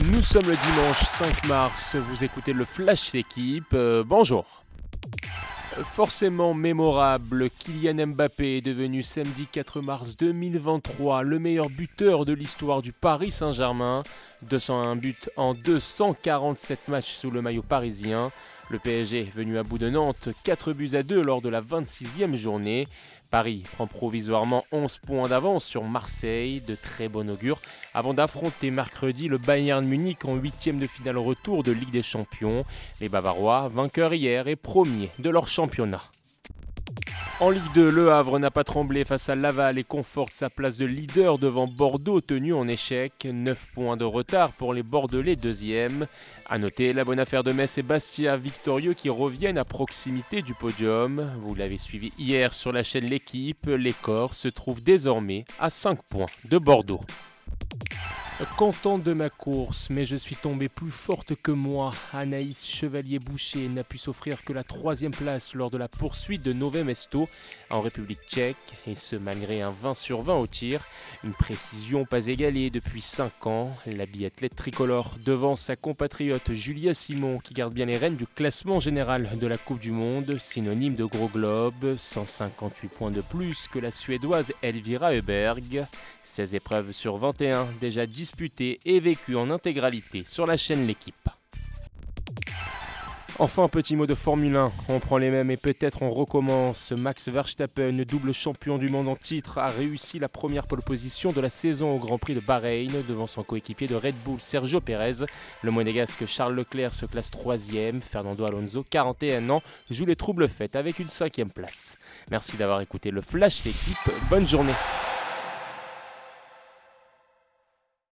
Nous sommes le dimanche 5 mars, vous écoutez le Flash d'équipe, euh, bonjour. Forcément mémorable, Kylian Mbappé est devenu samedi 4 mars 2023 le meilleur buteur de l'histoire du Paris Saint-Germain. 201 buts en 247 matchs sous le maillot parisien. Le PSG venu à bout de Nantes, 4 buts à 2 lors de la 26e journée. Paris prend provisoirement 11 points d'avance sur Marseille, de très bon augure, avant d'affronter mercredi le Bayern Munich en huitième de finale retour de Ligue des Champions. Les Bavarois, vainqueurs hier et premiers de leur championnat. En Ligue 2, Le Havre n'a pas tremblé face à Laval et conforte sa place de leader devant Bordeaux tenu en échec. 9 points de retard pour les Bordelais deuxième. A noter la bonne affaire de Metz et Bastia victorieux qui reviennent à proximité du podium. Vous l'avez suivi hier sur la chaîne L'équipe, les Corps se trouvent désormais à 5 points de Bordeaux. Content de ma course, mais je suis tombé plus forte que moi. Anaïs Chevalier-Boucher n'a pu s'offrir que la troisième place lors de la poursuite de Nové Mesto en République tchèque, et ce malgré un 20 sur 20 au tir. Une précision pas égalée depuis 5 ans. La biathlète tricolore devant sa compatriote Julia Simon qui garde bien les rênes du classement général de la Coupe du Monde, synonyme de gros globe, 158 points de plus que la Suédoise Elvira Heuberg. 16 épreuves sur 21 déjà disputées et vécues en intégralité sur la chaîne L'équipe. Enfin, petit mot de Formule 1. On prend les mêmes et peut-être on recommence. Max Verstappen, double champion du monde en titre, a réussi la première pole position de la saison au Grand Prix de Bahreïn devant son coéquipier de Red Bull Sergio Pérez. Le monégasque Charles Leclerc se classe troisième. Fernando Alonso, 41 ans, joue les troubles faits avec une cinquième place. Merci d'avoir écouté le Flash l'équipe. Bonne journée.